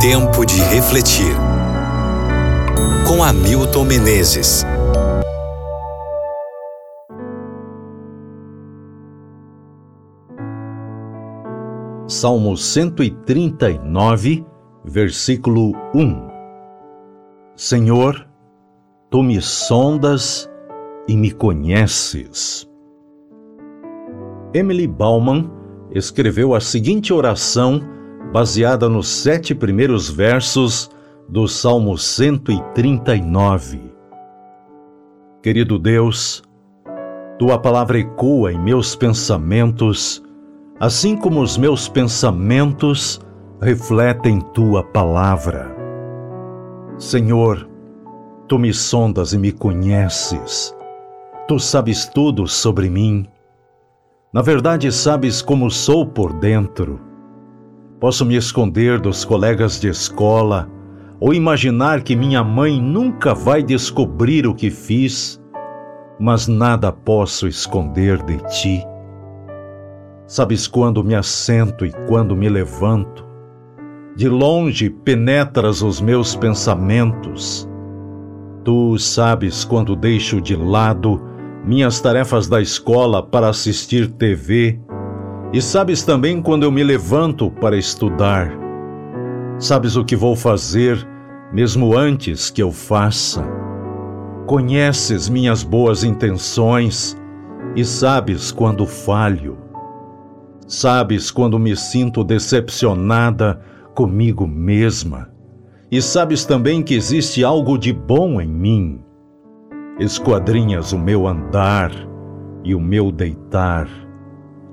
Tempo de refletir. Com Hamilton Menezes. Salmo 139, versículo 1. Senhor, tu me sondas e me conheces. Emily Bauman escreveu a seguinte oração baseada nos sete primeiros versos do Salmo 139. Querido Deus, tua palavra ecoa em meus pensamentos, assim como os meus pensamentos refletem tua palavra. Senhor, tu me sondas e me conheces. Tu sabes tudo sobre mim na verdade, sabes como sou por dentro. Posso me esconder dos colegas de escola ou imaginar que minha mãe nunca vai descobrir o que fiz, mas nada posso esconder de ti. Sabes quando me assento e quando me levanto. De longe penetras os meus pensamentos. Tu sabes quando deixo de lado minhas tarefas da escola para assistir TV, e sabes também quando eu me levanto para estudar. Sabes o que vou fazer, mesmo antes que eu faça. Conheces minhas boas intenções e sabes quando falho. Sabes quando me sinto decepcionada comigo mesma. E sabes também que existe algo de bom em mim esquadrinhas o meu andar e o meu deitar,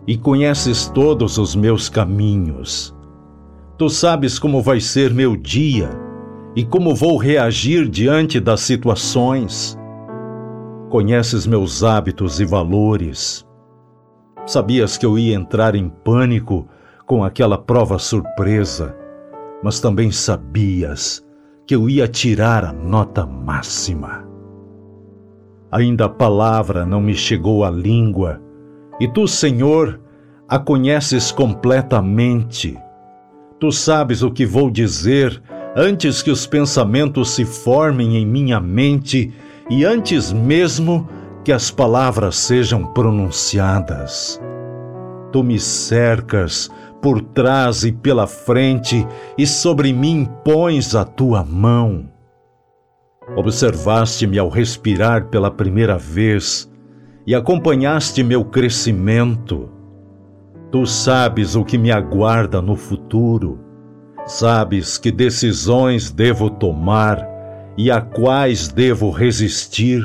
e conheces todos os meus caminhos. Tu sabes como vai ser meu dia e como vou reagir diante das situações. Conheces meus hábitos e valores. Sabias que eu ia entrar em pânico com aquela prova surpresa, mas também sabias que eu ia tirar a nota máxima. Ainda a palavra não me chegou à língua, e tu, Senhor, a conheces completamente. Tu sabes o que vou dizer antes que os pensamentos se formem em minha mente e antes mesmo que as palavras sejam pronunciadas. Tu me cercas por trás e pela frente e sobre mim pões a tua mão. Observaste-me ao respirar pela primeira vez e acompanhaste meu crescimento. Tu sabes o que me aguarda no futuro. Sabes que decisões devo tomar e a quais devo resistir.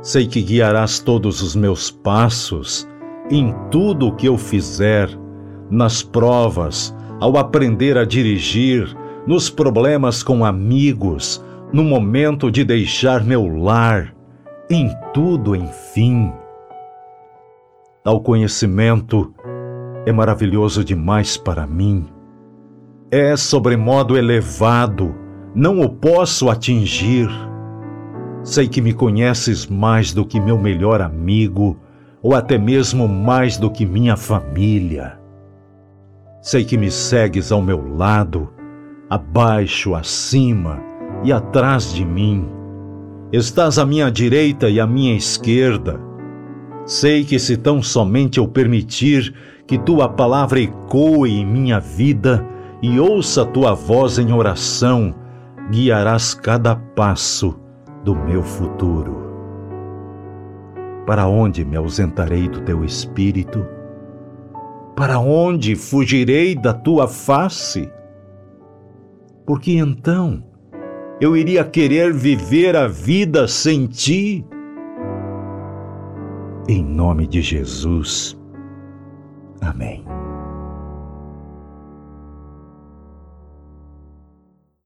Sei que guiarás todos os meus passos em tudo o que eu fizer, nas provas, ao aprender a dirigir, nos problemas com amigos, no momento de deixar meu lar, em tudo, enfim. Tal conhecimento é maravilhoso demais para mim. É sobremodo elevado, não o posso atingir. Sei que me conheces mais do que meu melhor amigo, ou até mesmo mais do que minha família. Sei que me segues ao meu lado, abaixo, acima, e atrás de mim. Estás à minha direita e à minha esquerda. Sei que se tão somente eu permitir que tua palavra ecoe em minha vida e ouça tua voz em oração, guiarás cada passo do meu futuro. Para onde me ausentarei do teu espírito? Para onde fugirei da tua face? Porque então eu iria querer viver a vida sem ti? Em nome de Jesus. Amém.